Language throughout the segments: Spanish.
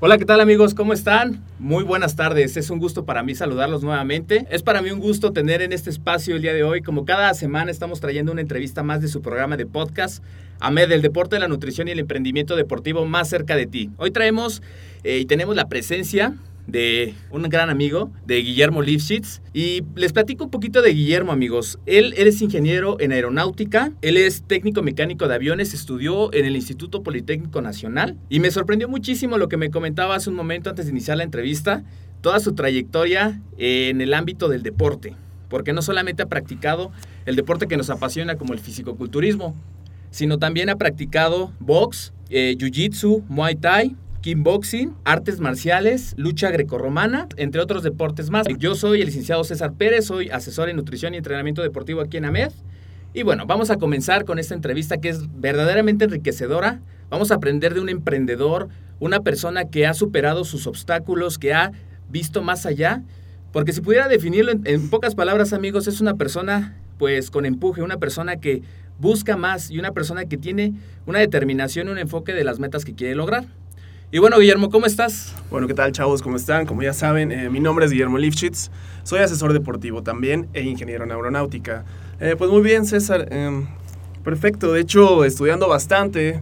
Hola, ¿qué tal amigos? ¿Cómo están? Muy buenas tardes. Es un gusto para mí saludarlos nuevamente. Es para mí un gusto tener en este espacio el día de hoy, como cada semana estamos trayendo una entrevista más de su programa de podcast, AMED, el deporte, la nutrición y el emprendimiento deportivo más cerca de ti. Hoy traemos eh, y tenemos la presencia de un gran amigo, de Guillermo Lifshitz. Y les platico un poquito de Guillermo, amigos. Él, es ingeniero en aeronáutica, él es técnico mecánico de aviones, estudió en el Instituto Politécnico Nacional. Y me sorprendió muchísimo lo que me comentaba hace un momento antes de iniciar la entrevista, toda su trayectoria en el ámbito del deporte. Porque no solamente ha practicado el deporte que nos apasiona como el fisicoculturismo, sino también ha practicado box, eh, jiu-jitsu, muay thai, kickboxing, artes marciales, lucha grecorromana, entre otros deportes más. Yo soy el licenciado César Pérez, soy asesor en nutrición y entrenamiento deportivo aquí en AMED. Y bueno, vamos a comenzar con esta entrevista que es verdaderamente enriquecedora. Vamos a aprender de un emprendedor, una persona que ha superado sus obstáculos, que ha visto más allá. Porque si pudiera definirlo en, pocas palabras, amigos, es una persona pues con empuje, una persona que busca más y una persona que tiene una determinación, un enfoque de las metas que quiere lograr. Y bueno, Guillermo, ¿cómo estás? Bueno, ¿qué tal, chavos? ¿Cómo están? Como ya saben, eh, mi nombre es Guillermo Lifshitz, soy asesor deportivo también e ingeniero en aeronáutica. Eh, pues muy bien, César. Em, perfecto, de hecho, estudiando bastante.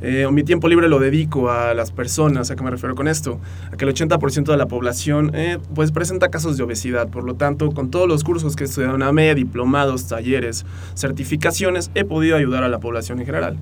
Eh, mi tiempo libre lo dedico a las personas, ¿a qué me refiero con esto? A que el 80% de la población pues presenta casos de obesidad, por lo tanto, con todos los cursos que he estudiado en AME, diplomados, talleres, certificaciones, he podido ayudar a la población en general.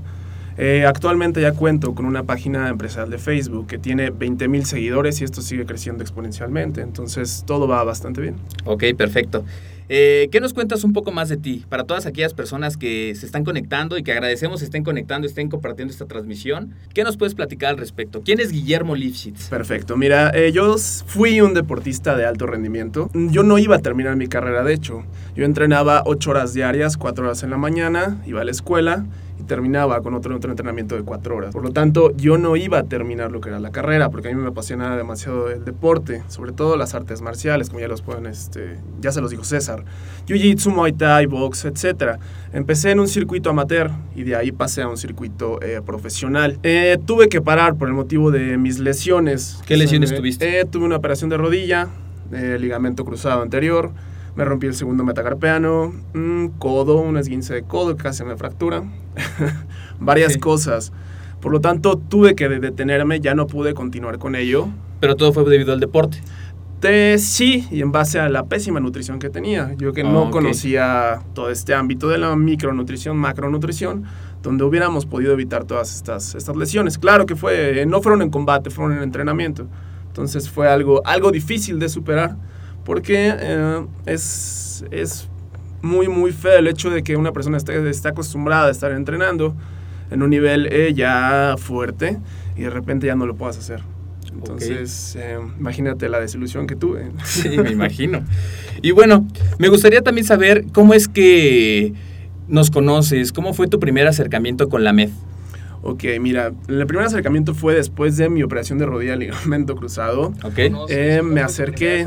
Eh, actualmente ya cuento con una página empresarial de Facebook que tiene 20 mil seguidores y esto sigue creciendo exponencialmente. Entonces todo va bastante bien. Ok, perfecto. Eh, ¿Qué nos cuentas un poco más de ti? Para todas aquellas personas que se están conectando y que agradecemos estén conectando, estén compartiendo esta transmisión, ¿qué nos puedes platicar al respecto? ¿Quién es Guillermo Lifshitz? Perfecto, mira, eh, yo fui un deportista de alto rendimiento. Yo no iba a terminar mi carrera, de hecho. Yo entrenaba 8 horas diarias, 4 horas en la mañana, iba a la escuela y terminaba con otro, otro entrenamiento de cuatro horas. Por lo tanto, yo no iba a terminar lo que era la carrera, porque a mí me apasionaba demasiado el deporte, sobre todo las artes marciales, como ya los pueden, este, ya se los dijo César, Jiu-Jitsu, Muay Thai, box, etc. Empecé en un circuito amateur y de ahí pasé a un circuito eh, profesional. Eh, tuve que parar por el motivo de mis lesiones. ¿Qué lesiones tuviste? Eh, tuve una operación de rodilla, ligamento cruzado anterior, me rompí el segundo metacarpeano, un codo, un esguince de codo que casi me fractura, varias cosas. Por lo tanto, tuve que detenerme, ya no pude continuar con ello. Pero todo fue debido al deporte. sí, y en base a la pésima nutrición que tenía. Yo que no conocía todo este ámbito de la micronutrición, macronutrición, donde hubiéramos podido evitar todas estas, estas lesiones. Claro que fue, no fueron en combate, fueron en entrenamiento. Entonces fue algo, algo difícil de superar porque eh, es, es muy, muy feo el hecho de que una persona esté, esté acostumbrada a estar entrenando en un nivel eh, ya fuerte y de repente ya no lo puedas hacer. Entonces, eh, imagínate la desilusión que tuve. Sí, me imagino. Y bueno, me gustaría también saber cómo es que nos conoces, cómo fue tu primer acercamiento con la MED. Ok, mira, el primer acercamiento fue después de mi operación de rodilla ligamento cruzado. Ok. Eh, me acerqué.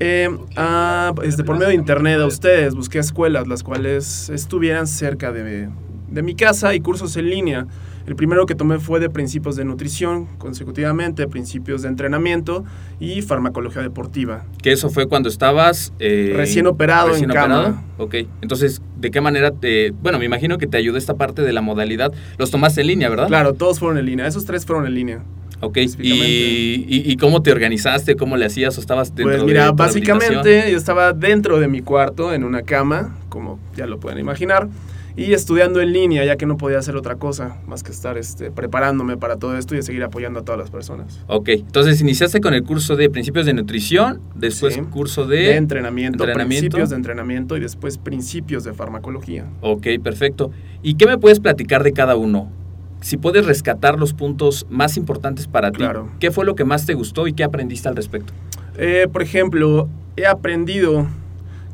eh, a, este, por medio de internet a ustedes, busqué escuelas las cuales estuvieran cerca de, de mi casa y cursos en línea. El primero que tomé fue de principios de nutrición, consecutivamente principios de entrenamiento y farmacología deportiva. Que eso fue cuando estabas... eh, recién operado recién en operado? cama. Ok, entonces, ¿de qué manera te... Bueno, me imagino que te ayudó esta parte de la modalidad. Los tomaste en línea, ¿verdad? Claro, todos fueron en línea. Esos tres fueron en línea. Ok, ¿Y, y, y cómo te organizaste? ¿Cómo le hacías? ¿O estabas dentro pues mira, básicamente yo estaba dentro de mi cuarto, en una cama, como ya lo pueden imaginar y estudiando en línea, ya que no podía hacer otra cosa más que estar este, preparándome para todo esto y seguir apoyando a todas las personas. Ok, entonces iniciaste con el curso de principios de nutrición, después curso de, de entrenamiento, principios de entrenamiento y después principios de farmacología. Ok, perfecto. ¿Y qué me puedes platicar de cada uno? Si puedes rescatar los puntos más importantes para ti, ¿qué fue lo que más te gustó y qué aprendiste al respecto? Eh, por ejemplo, he aprendido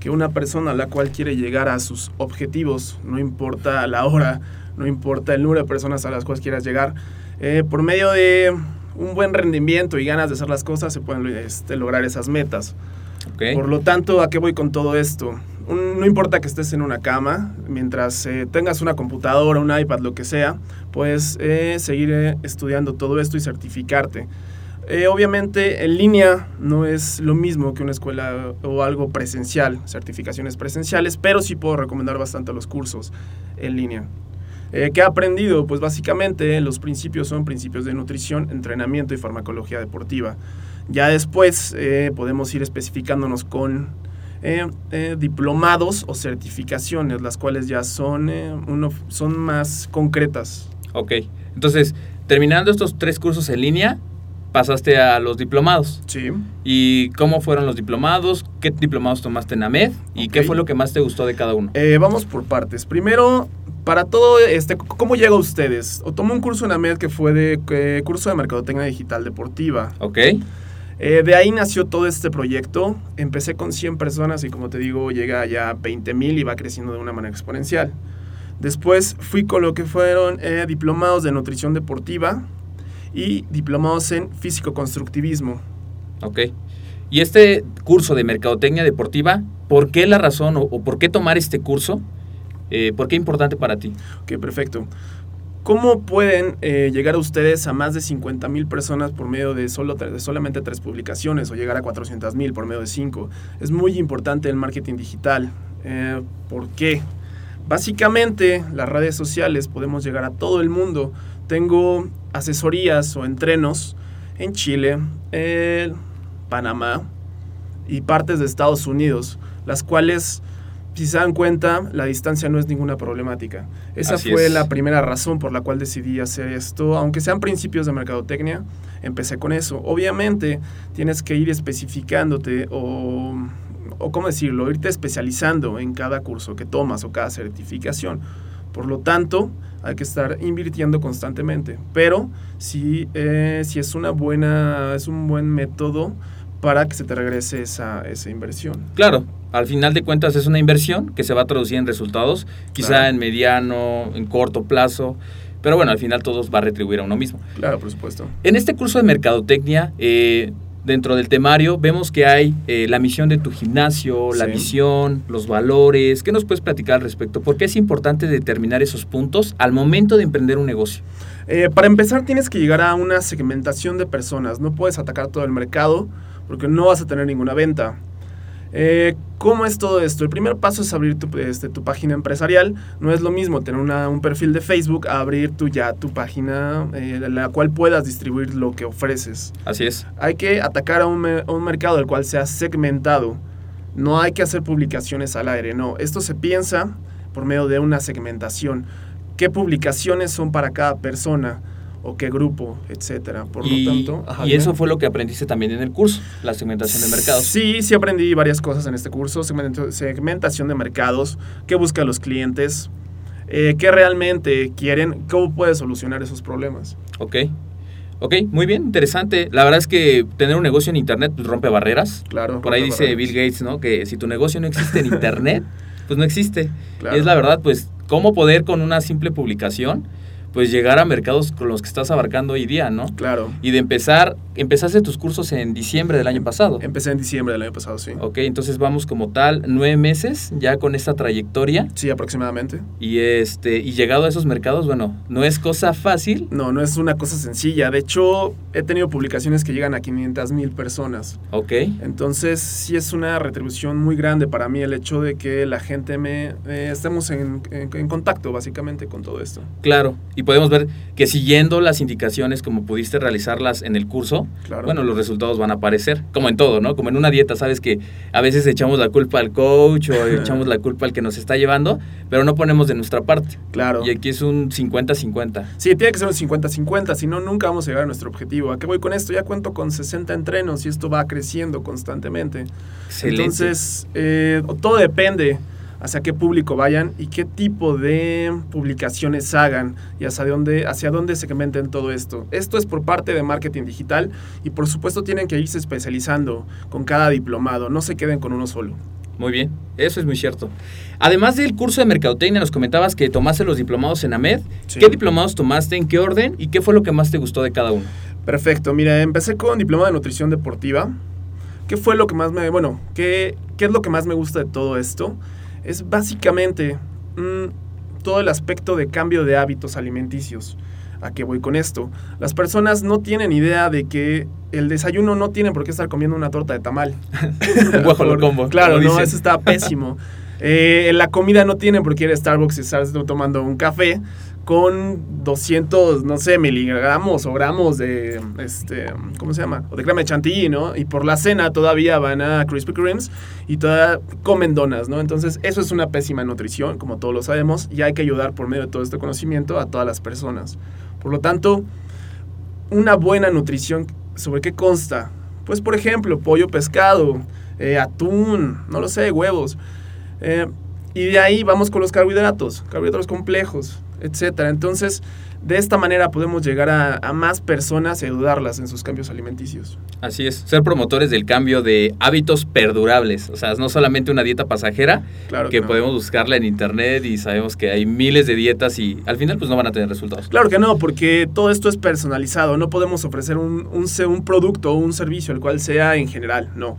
que una persona a la cual quiere llegar a sus objetivos, no importa la hora, no importa el número de personas a las cuales quieras llegar, eh, por medio de un buen rendimiento y ganas de hacer las cosas se pueden este, lograr esas metas. Por lo tanto, ¿a qué voy con todo esto? no importa que estés en una cama, mientras eh, tengas una computadora, un iPad, lo que sea, puedes eh, seguir estudiando todo esto y certificarte. Eh, obviamente en línea no es lo mismo que una escuela o algo presencial, certificaciones presenciales, pero sí puedo recomendar bastante los cursos en línea. Eh, ¿Qué he aprendido? Pues básicamente los principios son principios de nutrición, entrenamiento y farmacología deportiva. Ya después eh, podemos ir especificándonos con diplomados o certificaciones, las cuales ya son, uno, son más concretas. Ok, entonces terminando estos tres cursos en línea, pasaste a los diplomados. Sí. ¿Y cómo fueron los diplomados? ¿Qué diplomados tomaste en AMED? ¿Y qué fue lo que más te gustó de cada uno? Eh, vamos por partes. Primero, para todo este, ¿cómo llega a ustedes? O tomé un curso en AMED que fue de eh, curso de Mercadotecnia Digital Deportiva. Ok. Eh, de ahí nació todo este proyecto. Empecé con 100 personas y como te digo, llega ya a 20 mil y va creciendo de una manera exponencial. Después fui con lo que fueron diplomados de nutrición deportiva, y diplomados en físico-constructivismo. Ok. Y este curso de mercadotecnia deportiva, ¿por qué la razón o, por qué tomar este curso? Eh, ¿Por qué es importante para ti? Ok, perfecto. ¿Cómo pueden eh, llegar a ustedes a más de 50 mil personas por medio de, solo, de solamente tres publicaciones o llegar a 400 mil por medio de cinco? Es muy importante el marketing digital. Eh, ¿Por qué? Básicamente, las redes sociales podemos llegar a todo el mundo tengo asesorías o entrenos en Chile, en Panamá y partes de Estados Unidos, las cuales, si se dan cuenta, la distancia no es ninguna problemática. Esa fue la primera razón por la cual decidí hacer esto, aunque sean principios de mercadotecnia, empecé con eso. Obviamente, tienes que ir especificándote o, o ¿cómo decirlo?, irte especializando en cada curso que tomas o cada certificación. Por lo tanto, hay que estar invirtiendo constantemente. Pero si, eh, si es una buena, es un buen método para que se te regrese esa, esa inversión. Claro, al final de cuentas es una inversión que se va a traducir en resultados, quizá en mediano, en corto plazo. Pero bueno, al final todos va a retribuir a uno mismo. Claro, por supuesto. En este curso de mercadotecnia, eh, dentro del temario vemos que hay eh, la misión de tu gimnasio, la visión, los valores. ¿Qué nos puedes platicar al respecto? ¿Por qué es importante determinar esos puntos al momento de emprender un negocio? Eh, para empezar tienes que llegar a una segmentación de personas. No puedes atacar todo el mercado porque no vas a tener ninguna venta. Eh, ¿Cómo es todo esto? El primer paso es abrir tu, este, tu página empresarial. No es lo mismo tener un perfil de Facebook a abrir tu, ya tu página eh, en la cual puedas distribuir lo que ofreces. Así es. Hay que atacar a un, un mercado el cual sea segmentado. No hay que hacer publicaciones al aire, no. Esto se piensa por medio de una segmentación. ¿Qué publicaciones son para cada persona? O qué grupo, etcétera. Por y, lo tanto, y eso fue lo que aprendiste también en el curso, la segmentación de mercados. Sí, sí aprendí varias cosas en este curso, segmentación de mercados, qué buscan los clientes, eh, qué realmente quieren, cómo puedes solucionar esos problemas. Ok. Ok, muy bien, interesante. La verdad es que tener un negocio en Internet pues, rompe barreras. Claro. Por ahí dice Bill Gates, ¿no? Que si tu negocio no existe en Internet, pues no existe. Es la verdad, pues, cómo poder con una simple publicación pues llegar a mercados con los que estás abarcando hoy día, ¿no? Claro. Y de empezar, empezaste tus cursos en diciembre del año pasado. Empecé en diciembre del año pasado, sí. Ok, entonces vamos como tal nueve meses ya con esta trayectoria. Sí, aproximadamente. Y este, y llegado a esos mercados, bueno, no es cosa fácil. No, no es una cosa sencilla. De hecho, he tenido publicaciones que llegan a 500 mil personas. Ok. Entonces, sí es una retribución muy grande para mí el hecho de que la gente me eh, estemos en, en- en contacto básicamente con todo esto. Claro, y podemos ver que siguiendo las indicaciones como pudiste realizarlas en el curso, Claro. bueno, los resultados van a aparecer, como en todo, ¿no? Como en una dieta, sabes que a veces echamos la culpa al coach o echamos la culpa al que nos está llevando, pero no ponemos de nuestra parte. Claro. Y aquí es un 50-50. Sí, tiene que ser un 50-50, si no, nunca vamos a llegar a nuestro objetivo. ¿A qué voy con esto? Ya cuento con 60 entrenos y esto va creciendo constantemente. Excelente. Entonces, eh, todo depende hacia qué público vayan y qué tipo de publicaciones hagan y hacia dónde, hacia dónde segmenten todo esto. Esto es por parte de marketing digital y por supuesto tienen que irse especializando con cada diplomado, no se queden con uno solo. Muy bien, eso es muy cierto. Además del curso de mercadotecnia, nos comentabas que tomaste los diplomados en AMED. Sí. ¿Qué diplomados tomaste? ¿En qué orden? ¿Y qué fue lo que más te gustó de cada uno? Perfecto, mira, empecé con diploma de nutrición deportiva. ¿Qué fue lo que más me, bueno, qué, qué es lo que más me gusta de todo esto? Es básicamente mm, todo el aspecto de cambio de hábitos alimenticios. ¿A qué voy con esto? Las personas no tienen idea de que el desayuno no tiene por qué estar comiendo una torta de tamal. Un combo, Claro, no, eso está pésimo. Eh, la comida no tiene por qué ir a Starbucks y estar tomando un café con 200, no sé, miligramos o gramos de, este, ¿cómo se llama? O de crema de chantilly, ¿no? Y por la cena todavía van a Krispy Kremes y todavía comen donas, ¿no? Entonces, eso es una pésima nutrición, como todos lo sabemos, y hay que ayudar por medio de todo este conocimiento a todas las personas. Por lo tanto, una buena nutrición, ¿sobre qué consta? Pues, por ejemplo, pollo, pescado, eh, atún, no lo sé, huevos. Eh, y de ahí vamos con los carbohidratos, carbohidratos complejos, etcétera. Entonces, de esta manera podemos llegar a, a más personas y ayudarlas en sus cambios alimenticios. Así es, ser promotores del cambio de hábitos perdurables. O sea, no solamente una dieta pasajera, Claro que no. podemos buscarla en internet y sabemos que hay miles de dietas y al final pues no van a tener resultados. Claro que no, porque todo esto es personalizado. No podemos ofrecer un, un, un producto o un servicio, el cual sea en general, no.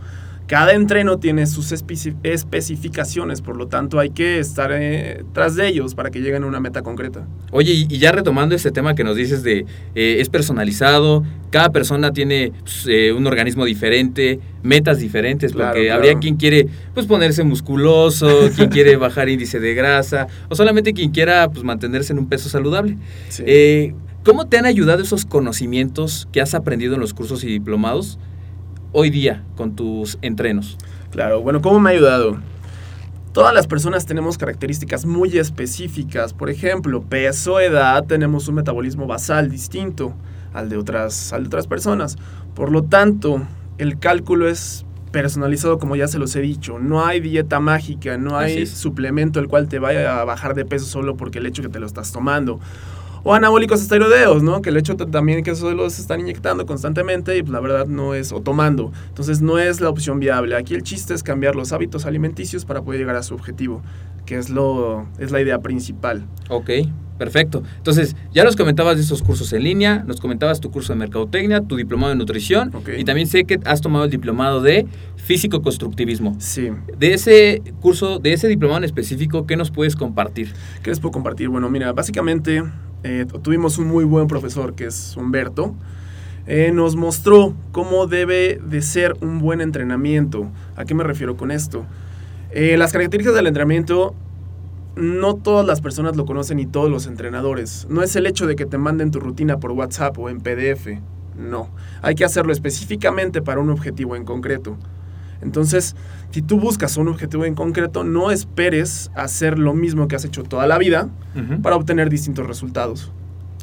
Cada entreno tiene sus especi- especificaciones, por lo tanto hay que estar eh, tras de ellos para que lleguen a una meta concreta. Oye, y ya retomando este tema que nos dices de eh, es personalizado, cada persona tiene pues, eh, un organismo diferente, metas diferentes, Claro, porque claro. habría quien quiere pues ponerse musculoso, quien quiere bajar índice de grasa, o solamente quien quiera pues mantenerse en un peso saludable. Sí. Eh, ¿Cómo te han ayudado esos conocimientos que has aprendido en los cursos y diplomados hoy día con tus entrenos? Claro, bueno, ¿cómo me ha ayudado? Todas las personas tenemos características muy específicas. Por ejemplo, peso, edad, tenemos un metabolismo basal distinto al de otras, al de otras personas. Por lo tanto, el cálculo es personalizado como ya se los he dicho. No hay dieta mágica, no hay suplemento el cual te vaya a bajar de peso solo porque el hecho que te lo estás tomando. O anabólicos esteroideos, ¿no? Que el hecho también que eso los están inyectando constantemente y pues, la verdad no es, o tomando. Entonces no es la opción viable. Aquí el chiste es cambiar los hábitos alimenticios para poder llegar a su objetivo, que es, lo, es la idea principal. Ok, perfecto. Entonces, ya nos comentabas de esos cursos en línea, nos comentabas tu curso de mercadotecnia, tu diplomado de nutrición Ok. y también sé que has tomado el diplomado de físico-constructivismo. Sí. De ese curso, de ese diplomado en específico, ¿qué nos puedes compartir? ¿Qué les puedo compartir? Bueno, mira, básicamente eh, tuvimos un muy buen profesor que es Humberto. Eh, nos mostró cómo debe de ser un buen entrenamiento. ¿A qué me refiero con esto? Eh, las características del entrenamiento no todas las personas lo conocen y todos los entrenadores. No es el hecho de que te manden tu rutina por WhatsApp o en PDF. No. Hay que hacerlo específicamente para un objetivo en concreto. Entonces, si tú buscas un objetivo en concreto, no esperes hacer lo mismo que has hecho toda la vida para obtener distintos resultados.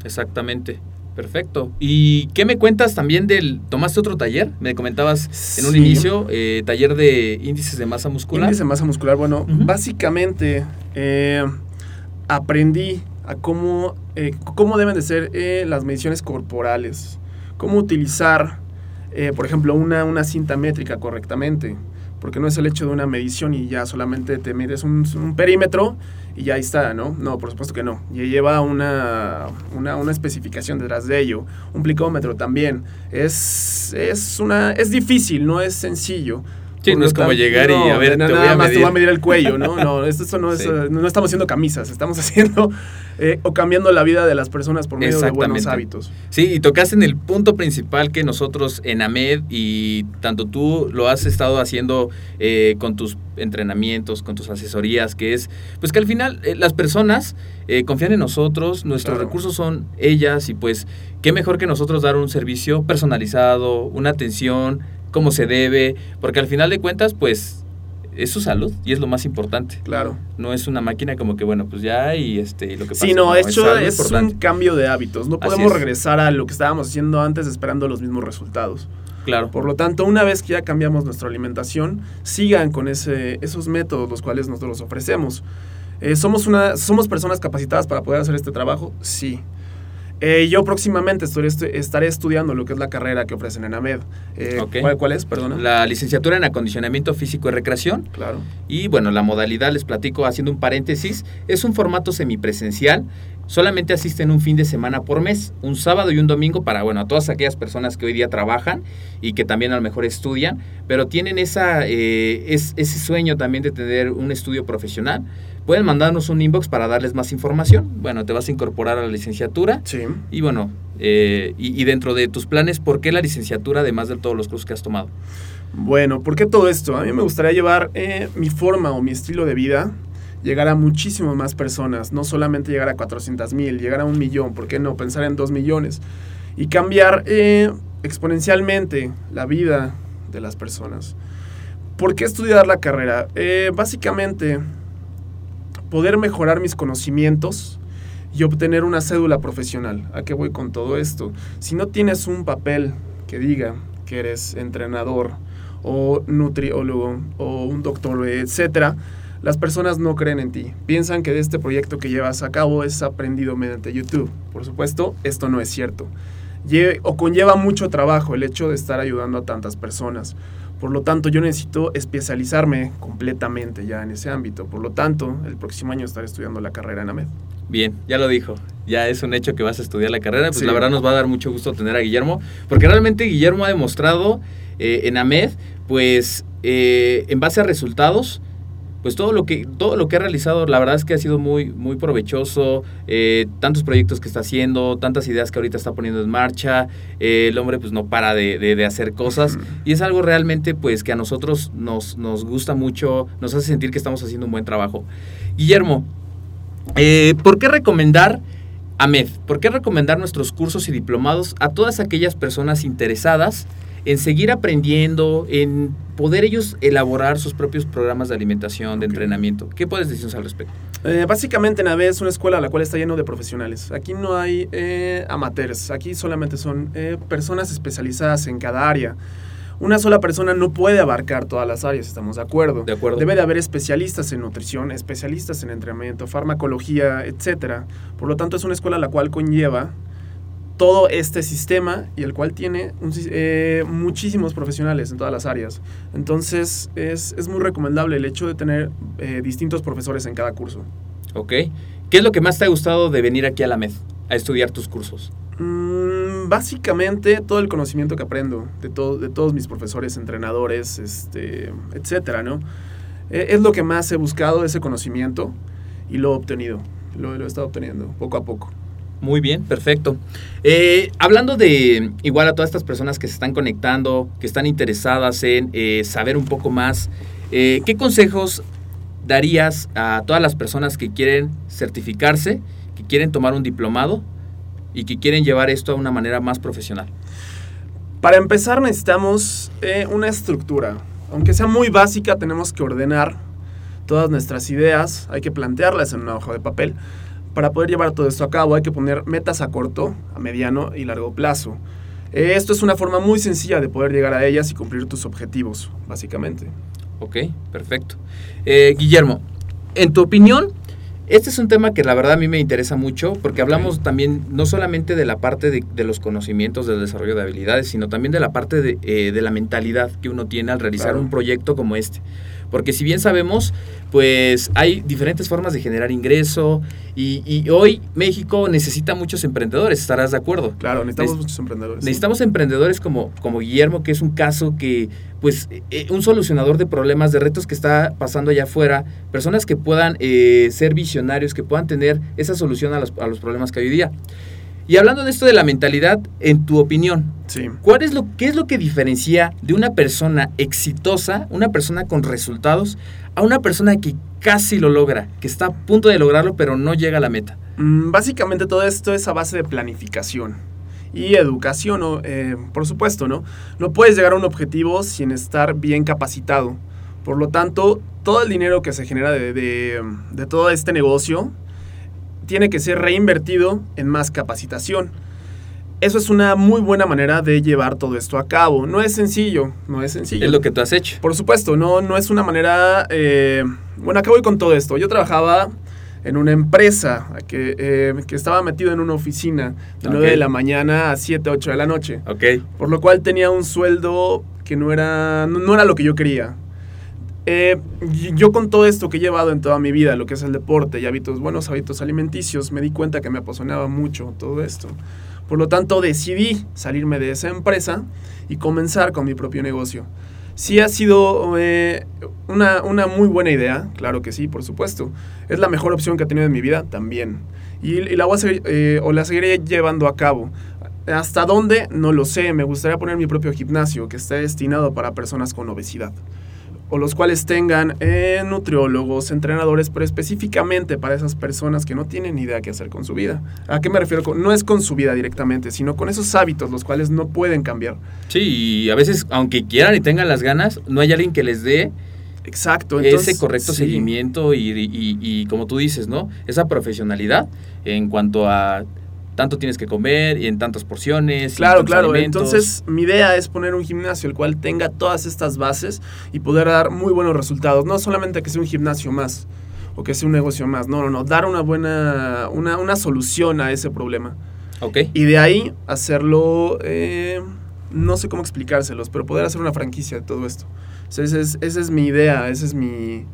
Exactamente. Perfecto. ¿Y qué me cuentas también del... ¿Tomaste otro taller? Me comentabas en un Sí. inicio, eh, taller de índices de masa muscular. Índice de masa muscular, bueno, básicamente eh, aprendí a cómo, eh, cómo deben de ser eh, las mediciones corporales, cómo utilizar, eh, por ejemplo, una, una cinta métrica correctamente, porque no es el hecho de una medición y ya solamente te mides un, un perímetro y ya está, ¿no? No, por supuesto que no. Y lleva una, una, una, especificación detrás de ello. Un plicómetro también. Es, es, una, es difícil, no es sencillo. Sí, no es como llegar y a ver, te voy a más te voy a medir el cuello, ¿no? No, esto, no, es, sí. no estamos haciendo camisas, estamos haciendo eh, o cambiando la vida de las personas por medio de buenos hábitos. Sí, y tocaste en el punto principal que nosotros en AMED y tanto tú lo has estado haciendo eh, con tus entrenamientos, con tus asesorías, que es, pues que al final eh, las personas eh, confían en nosotros, nuestros claro. recursos son ellas y pues qué mejor que nosotros dar un servicio personalizado, una atención como se debe, porque al final de cuentas, pues es su salud y es lo más importante. Claro. No es una máquina como que, bueno, pues ya y este lo que pasa. Sí, no, no hecho es, es un cambio de hábitos. No podemos regresar a lo que estábamos haciendo antes esperando los mismos resultados. Claro. Por lo tanto, una vez que ya cambiamos nuestra alimentación, sigan con ese, esos métodos los cuales nosotros ofrecemos. Eh, ¿somos, una, ¿Somos personas capacitadas para poder hacer este trabajo? Sí. Eh, yo próximamente estaré, estaré, estudiando lo que es la carrera que ofrecen en AMED. Eh, okay. ¿cuál, ¿cuál, es? Perdona. La licenciatura en acondicionamiento físico y recreación. Claro. Y bueno, la modalidad, les platico haciendo un paréntesis, es un formato semipresencial. Solamente asisten un fin de semana por mes, un sábado y un domingo para, bueno, a todas aquellas personas que hoy día trabajan y que también a lo mejor estudian, pero tienen esa, eh, es, ese sueño también de tener un estudio profesional pueden mandarnos un inbox para darles más información. Bueno, te vas a incorporar a la licenciatura. Sí. Y bueno, eh, y, y, dentro de tus planes, ¿por qué la licenciatura además de todos los cursos que has tomado? Bueno, ¿por qué todo esto? A mí me gustaría llevar eh, mi forma o mi estilo de vida, llegar a muchísimas más personas, no solamente llegar a 400 mil, llegar a un millón, ¿por qué no? Pensar en dos millones y cambiar eh, exponencialmente la vida de las personas. ¿Por qué estudiar la carrera? Básicamente poder mejorar mis conocimientos y obtener una cédula profesional. ¿A qué voy con todo esto? Si no tienes un papel que diga que eres entrenador o nutriólogo o un doctor, etcétera, las personas no creen en ti. Piensan que de este proyecto que llevas a cabo es aprendido mediante YouTube. Por supuesto, esto no es cierto. O conlleva mucho trabajo el hecho de estar ayudando a tantas personas. Por lo tanto, yo necesito especializarme completamente ya en ese ámbito. Por lo tanto, el próximo año estaré estudiando la carrera en AMED. Bien, ya lo dijo. Ya es un hecho que vas a estudiar la carrera. Pues sí. la verdad nos va a dar mucho gusto tener a Guillermo, porque realmente Guillermo ha demostrado eh, en AMED, pues eh, en base a resultados, pues todo lo que todo lo que ha realizado la verdad es que ha sido muy muy provechoso eh, tantos proyectos que está haciendo tantas ideas que ahorita está poniendo en marcha eh, el hombre pues no para de, de, de hacer cosas uh -huh. y es algo realmente pues que a nosotros nos, nos gusta mucho nos hace sentir que estamos haciendo un buen trabajo Guillermo eh, ¿por qué recomendar AMED? ¿Por qué recomendar nuestros cursos y diplomados a todas aquellas personas interesadas en seguir aprendiendo, en poder ellos elaborar sus propios programas de alimentación, de okay. entrenamiento. ¿Qué puedes decirnos al respecto? Eh, básicamente NAVE es una escuela la cual está lleno de profesionales. Aquí no hay eh, amateurs, aquí solamente son eh, personas especializadas en cada área. Una sola persona no puede abarcar todas las áreas, estamos de acuerdo. De acuerdo. Debe de haber especialistas en nutrición, especialistas en entrenamiento, farmacología, etc. Por lo tanto, es una escuela la cual conlleva todo este sistema y el cual tiene un, eh, muchísimos profesionales en todas las áreas. Entonces es, es muy recomendable el hecho de tener eh, distintos profesores en cada curso. Ok. ¿Qué es lo que más te ha gustado de venir aquí a la MED a estudiar tus cursos? Mm, básicamente todo el conocimiento que aprendo de, to de todos mis profesores, entrenadores, este, etcétera, ¿no? Eh, es lo que más he buscado, ese conocimiento, y lo he obtenido. Lo, lo he estado obteniendo poco a poco. Muy bien, perfecto. Eh, hablando de igual a todas estas personas que se están conectando, que están interesadas en eh, saber un poco más, eh, ¿qué consejos darías a todas las personas que quieren certificarse, que quieren tomar un diplomado y que quieren llevar esto a una manera más profesional? Para empezar necesitamos una estructura. Aunque sea muy básica, tenemos que ordenar todas nuestras ideas, hay que plantearlas en una hoja de papel para poder llevar todo esto a cabo hay que poner metas a corto, a mediano y largo plazo. Eh, esto es una forma muy sencilla de poder llegar a ellas y cumplir tus objetivos, básicamente. Ok, perfecto. Eh, Guillermo, en tu opinión, Este es un tema que la verdad a mí me interesa mucho porque hablamos también no solamente de la parte de, los conocimientos del desarrollo de habilidades, sino también de la parte de, eh, la mentalidad que uno tiene al realizar un proyecto como este. Porque si bien sabemos, pues hay diferentes formas de generar ingreso y, hoy México necesita muchos emprendedores, estarás de acuerdo. Claro, necesitamos muchos emprendedores. Necesitamos emprendedores como, como Guillermo, que es un caso que, pues, eh, un solucionador de problemas, de retos que está pasando allá afuera, personas que puedan eh, ser visionarios, que puedan tener esa solución a los, a los problemas que hay hoy día. Y hablando de esto de la mentalidad, en tu opinión, ¿cuál es lo, ¿qué es lo que diferencia de una persona exitosa, una persona con resultados, a una persona que casi lo logra, que está a punto de lograrlo pero no llega a la meta? Mm, básicamente todo esto es a base de planificación y educación, eh, por supuesto, ¿no? No puedes llegar a un objetivo sin estar bien capacitado. Por lo tanto, todo el dinero que se genera de, de todo este negocio tiene que ser reinvertido en más capacitación. Eso es una muy buena manera de llevar todo esto a cabo. No es sencillo, no es sencillo. Es lo que tú has hecho. Por supuesto, no, no es una manera... Eh, bueno, acá voy con todo esto. Yo trabajaba en una empresa que, eh, que estaba metido en una oficina de 9 de la mañana a 7, 8 de la noche. Ok. Por lo cual tenía un sueldo que no era, no era lo que yo quería. Eh, yo con todo esto que he llevado en toda mi vida, lo que es el deporte y hábitos, buenos hábitos alimenticios, me di cuenta que me apasionaba mucho todo esto. Por lo tanto, decidí salirme de esa empresa y comenzar con mi propio negocio. Sí ha sido eh, una, muy buena idea, claro que sí, por supuesto. Es la mejor opción que he tenido en mi vida también. Y, la voy a seguir, eh, o la seguiré llevando a cabo. ¿Hasta dónde? No lo sé. Me gustaría poner mi propio gimnasio que esté destinado para personas con obesidad o los cuales tengan eh, nutriólogos, entrenadores, pero específicamente para esas personas que no tienen ni idea qué hacer con su vida. ¿A qué me refiero? No es con su vida directamente, sino con esos hábitos los cuales no pueden cambiar. Sí, y a veces, aunque quieran y tengan las ganas, no hay alguien que les dé Exacto, ese correcto seguimiento y, y, como tú dices, ¿no? Esa profesionalidad en cuanto a tanto tienes que comer y en tantas porciones. Claro, claro. Entonces, mi idea es poner un gimnasio el cual tenga todas estas bases y poder dar muy buenos resultados. No solamente que sea un gimnasio más o que sea un negocio más. No, no, no. Dar una buena, una, una solución a ese problema. Ok. Y de ahí hacerlo, eh, no sé cómo explicárselos, pero poder hacer una franquicia de todo esto. esa, es, esa es mi idea, ese es mi,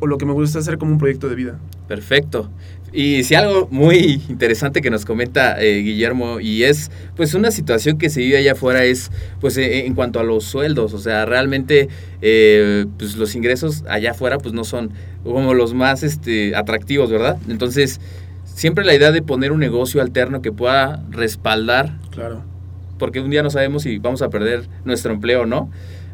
o lo que me gusta hacer como un proyecto de vida. Perfecto. Y si algo muy interesante que nos comenta eh, Guillermo y es pues una situación que se vive allá afuera es pues eh, en cuanto a los sueldos, o sea, realmente eh, pues los ingresos allá afuera pues no son como los más este, atractivos, ¿verdad? Entonces, siempre la idea de poner un negocio alterno que pueda respaldar. Claro. Porque un día no sabemos si vamos a perder nuestro empleo o no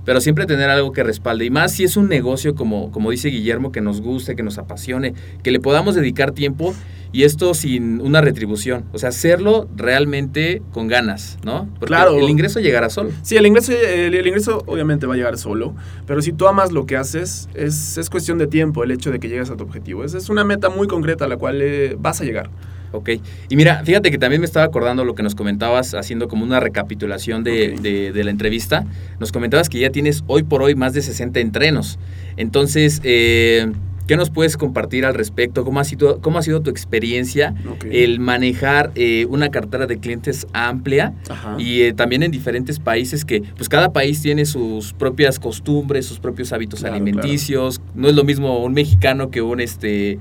pero siempre tener algo que respalde. Y más si es un negocio, como, como dice Guillermo, que nos guste, que nos apasione, que le podamos dedicar tiempo y esto sin una retribución. O sea, hacerlo realmente con ganas, ¿no? Porque claro. el ingreso llegará solo. Sí, el ingreso, el, ingreso obviamente va a llegar solo, pero si tú amas lo que haces, es, es cuestión de tiempo el hecho de que llegues a tu objetivo. Esa es una meta muy concreta a la cual eh, vas a llegar. Ok. Y mira, fíjate que también me estaba acordando lo que nos comentabas, haciendo como una recapitulación de, de, la entrevista. Nos comentabas que ya tienes hoy por hoy más de 60 entrenos. Entonces, eh, ¿Qué nos puedes compartir al respecto? ¿Cómo ha sido, cómo ha sido tu experiencia el manejar eh, una cartera de clientes amplia y eh, también en diferentes países que pues cada país tiene sus propias costumbres, sus propios hábitos alimenticios. No es lo mismo un mexicano que un este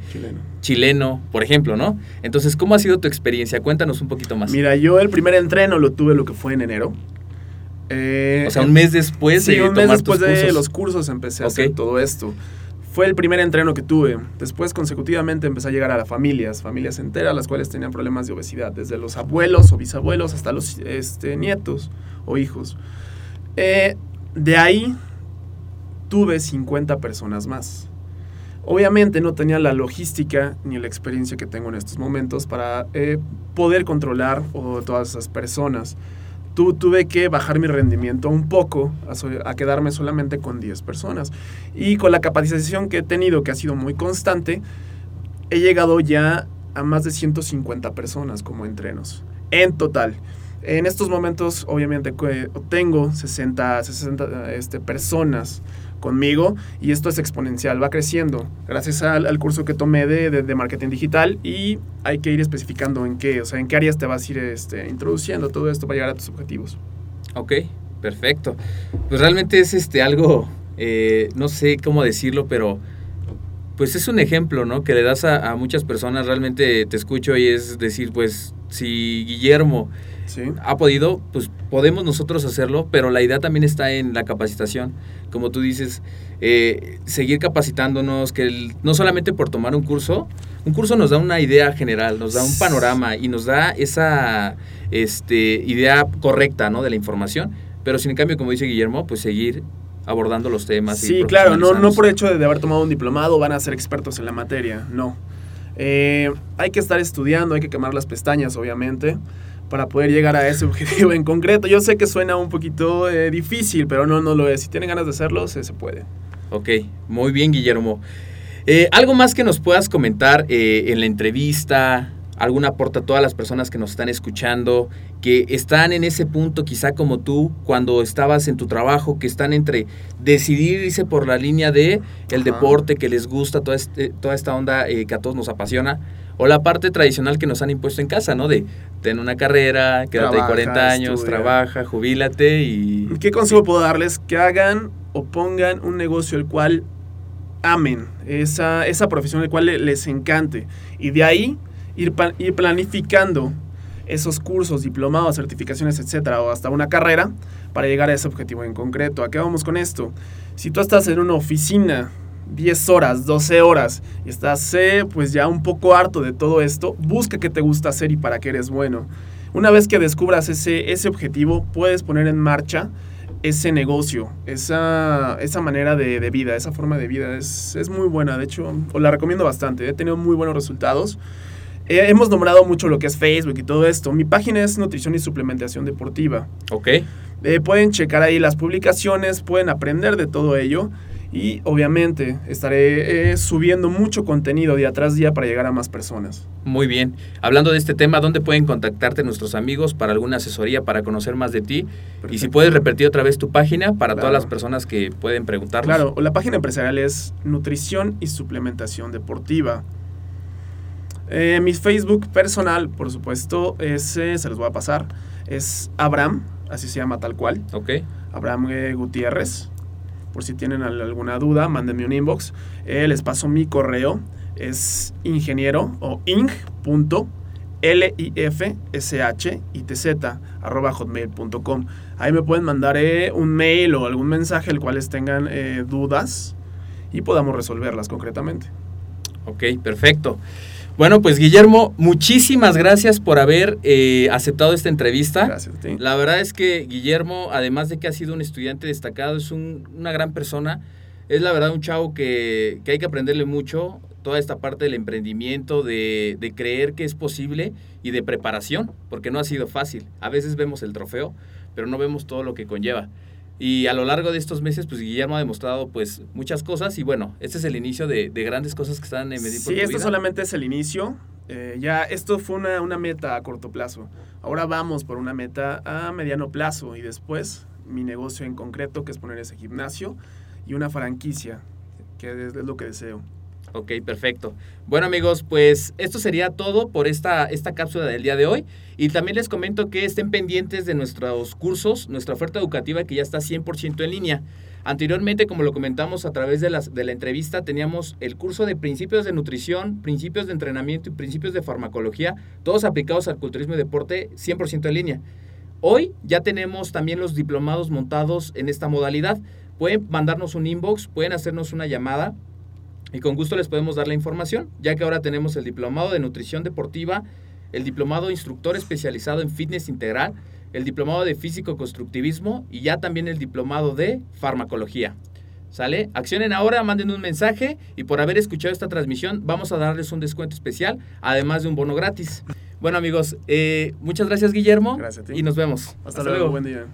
chileno. por ejemplo, ¿no? Entonces, ¿cómo ha sido tu experiencia? Cuéntanos un poquito más. Mira, yo el primer entreno lo tuve lo que fue en enero. Eh, o sea, un mes después sí, un mes después de los cursos empecé a hacer todo esto. Fue el primer entreno que tuve. Después, consecutivamente, empecé a llegar a las familias, familias enteras, las cuales tenían problemas de obesidad, desde los abuelos o bisabuelos hasta los este, nietos o hijos. Eh, de ahí tuve 50 personas más. Obviamente no tenía la logística ni la experiencia que tengo en estos momentos para eh, poder controlar a todas esas personas tuve que bajar mi rendimiento un poco a, quedarme solamente con 10 personas. Y con la capacitación que he tenido, que ha sido muy constante, he llegado ya a más de 150 personas como entrenos. En total. En estos momentos, obviamente, tengo 60, 60 este, personas conmigo y esto es exponencial, va creciendo gracias al, al curso que tomé de, de, marketing digital y hay que ir especificando en qué, o sea, en qué áreas te vas a ir este, introduciendo todo esto para llegar a tus objetivos. Ok, perfecto. Pues realmente es este algo, eh, no sé cómo decirlo, pero pues es un ejemplo, ¿no? Que le das a, a, muchas personas, realmente te escucho y es decir, pues si Guillermo sí. ha podido, pues podemos nosotros hacerlo, pero la idea también está en la capacitación. Como tú dices, eh, seguir capacitándonos, que el, no solamente por tomar un curso, un curso nos da una idea general, nos da un panorama y nos da esa este, idea correcta ¿no? de la información, pero sin en cambio, como dice Guillermo, pues seguir abordando los temas. Sí, claro, no, no por hecho de, haber tomado un diplomado van a ser expertos en la materia, no. Eh, hay que estar estudiando, hay que quemar las pestañas, obviamente, para poder llegar a ese objetivo en concreto. Yo sé que suena un poquito eh, difícil, pero no, no lo es. Si tienen ganas de hacerlo, se, se puede. Ok, muy bien, Guillermo. Eh, ¿Algo más que nos puedas comentar eh, en la entrevista? ¿Algún aporte a todas las personas que nos están escuchando, que están en ese punto quizá como tú, cuando estabas en tu trabajo, que están entre decidir irse por la línea de el deporte, que les gusta toda, este, toda esta onda eh, que a todos nos apasiona, o la parte tradicional que nos han impuesto en casa, ¿no? De tener una carrera, quédate trabaja, 40 años, estudia. trabaja, jubílate y... ¿Qué consejo puedo darles? Que hagan o pongan un negocio el cual amen, esa, esa profesión el cual les encante. Y de ahí ir, planificando esos cursos, diplomados, certificaciones, etcétera, o hasta una carrera para llegar a ese objetivo en concreto. ¿A vamos con esto? Si tú estás en una oficina 10 horas, 12 horas y estás eh, pues ya un poco harto de todo esto, busca qué te gusta hacer y para qué eres bueno. Una vez que descubras ese, ese objetivo, puedes poner en marcha ese negocio, esa, esa manera de, de, vida, esa forma de vida. Es, es muy buena, de hecho, os la recomiendo bastante. He tenido muy buenos resultados. Eh, hemos nombrado mucho lo que es Facebook y todo esto. Mi página es Nutrición y Suplementación Deportiva. Ok. Eh, pueden checar ahí las publicaciones, pueden aprender de todo ello. Y obviamente estaré eh, subiendo mucho contenido día tras día para llegar a más personas. Muy bien. Hablando de este tema, ¿dónde pueden contactarte nuestros amigos para alguna asesoría, para conocer más de ti? Perfecto. Y si puedes repetir otra vez tu página para claro. todas las personas que pueden preguntarnos. Claro, la página empresarial es Nutrición y Suplementación Deportiva. Eh, mi Facebook personal, por supuesto, ese se los voy a pasar. Es Abraham, así se llama tal cual. Ok. Abraham eh, Gutiérrez. Por si tienen alguna duda, mándenme un inbox. Eh, les paso mi correo. Es ingeniero o ing.lifshitz arroba hotmail.com. Ahí me pueden mandar eh, un mail o algún mensaje el cuales tengan eh, dudas y podamos resolverlas concretamente. Ok, perfecto. Bueno, pues Guillermo, muchísimas gracias por haber eh, aceptado esta entrevista. Gracias a ti. La verdad es que Guillermo, además de que ha sido un estudiante destacado, es un, una gran persona. Es la verdad un chavo que, que, hay que aprenderle mucho, toda esta parte del emprendimiento, de, de creer que es posible y de preparación, porque no ha sido fácil. A veces vemos el trofeo, pero no vemos todo lo que conlleva. Y a lo largo de estos meses, pues Guillermo ha demostrado pues muchas cosas y bueno, este es el inicio de, de grandes cosas que están en medir Sí, esto vida. solamente es el inicio. Eh, ya esto fue una, una, meta a corto plazo. Ahora vamos por una meta a mediano plazo y después mi negocio en concreto, que es poner ese gimnasio y una franquicia, que es, es lo que deseo. Ok, perfecto. Bueno amigos, pues esto sería todo por esta, esta cápsula del día de hoy. Y también les comento que estén pendientes de nuestros cursos, nuestra oferta educativa que ya está 100% en línea. Anteriormente, como lo comentamos a través de, las, de la entrevista, teníamos el curso de principios de nutrición, principios de entrenamiento y principios de farmacología, todos aplicados al culturismo y deporte 100% en línea. Hoy ya tenemos también los diplomados montados en esta modalidad. Pueden mandarnos un inbox, pueden hacernos una llamada y con gusto les podemos dar la información, ya que ahora tenemos el diplomado de nutrición deportiva, el diplomado instructor especializado en fitness integral, el diplomado de físico constructivismo y ya también el diplomado de farmacología. ¿Sale? Accionen ahora, manden un mensaje y por haber escuchado esta transmisión vamos a darles un descuento especial, además de un bono gratis. Bueno amigos, eh, muchas gracias Guillermo gracias y nos vemos. Hasta, Hasta luego. luego, buen día.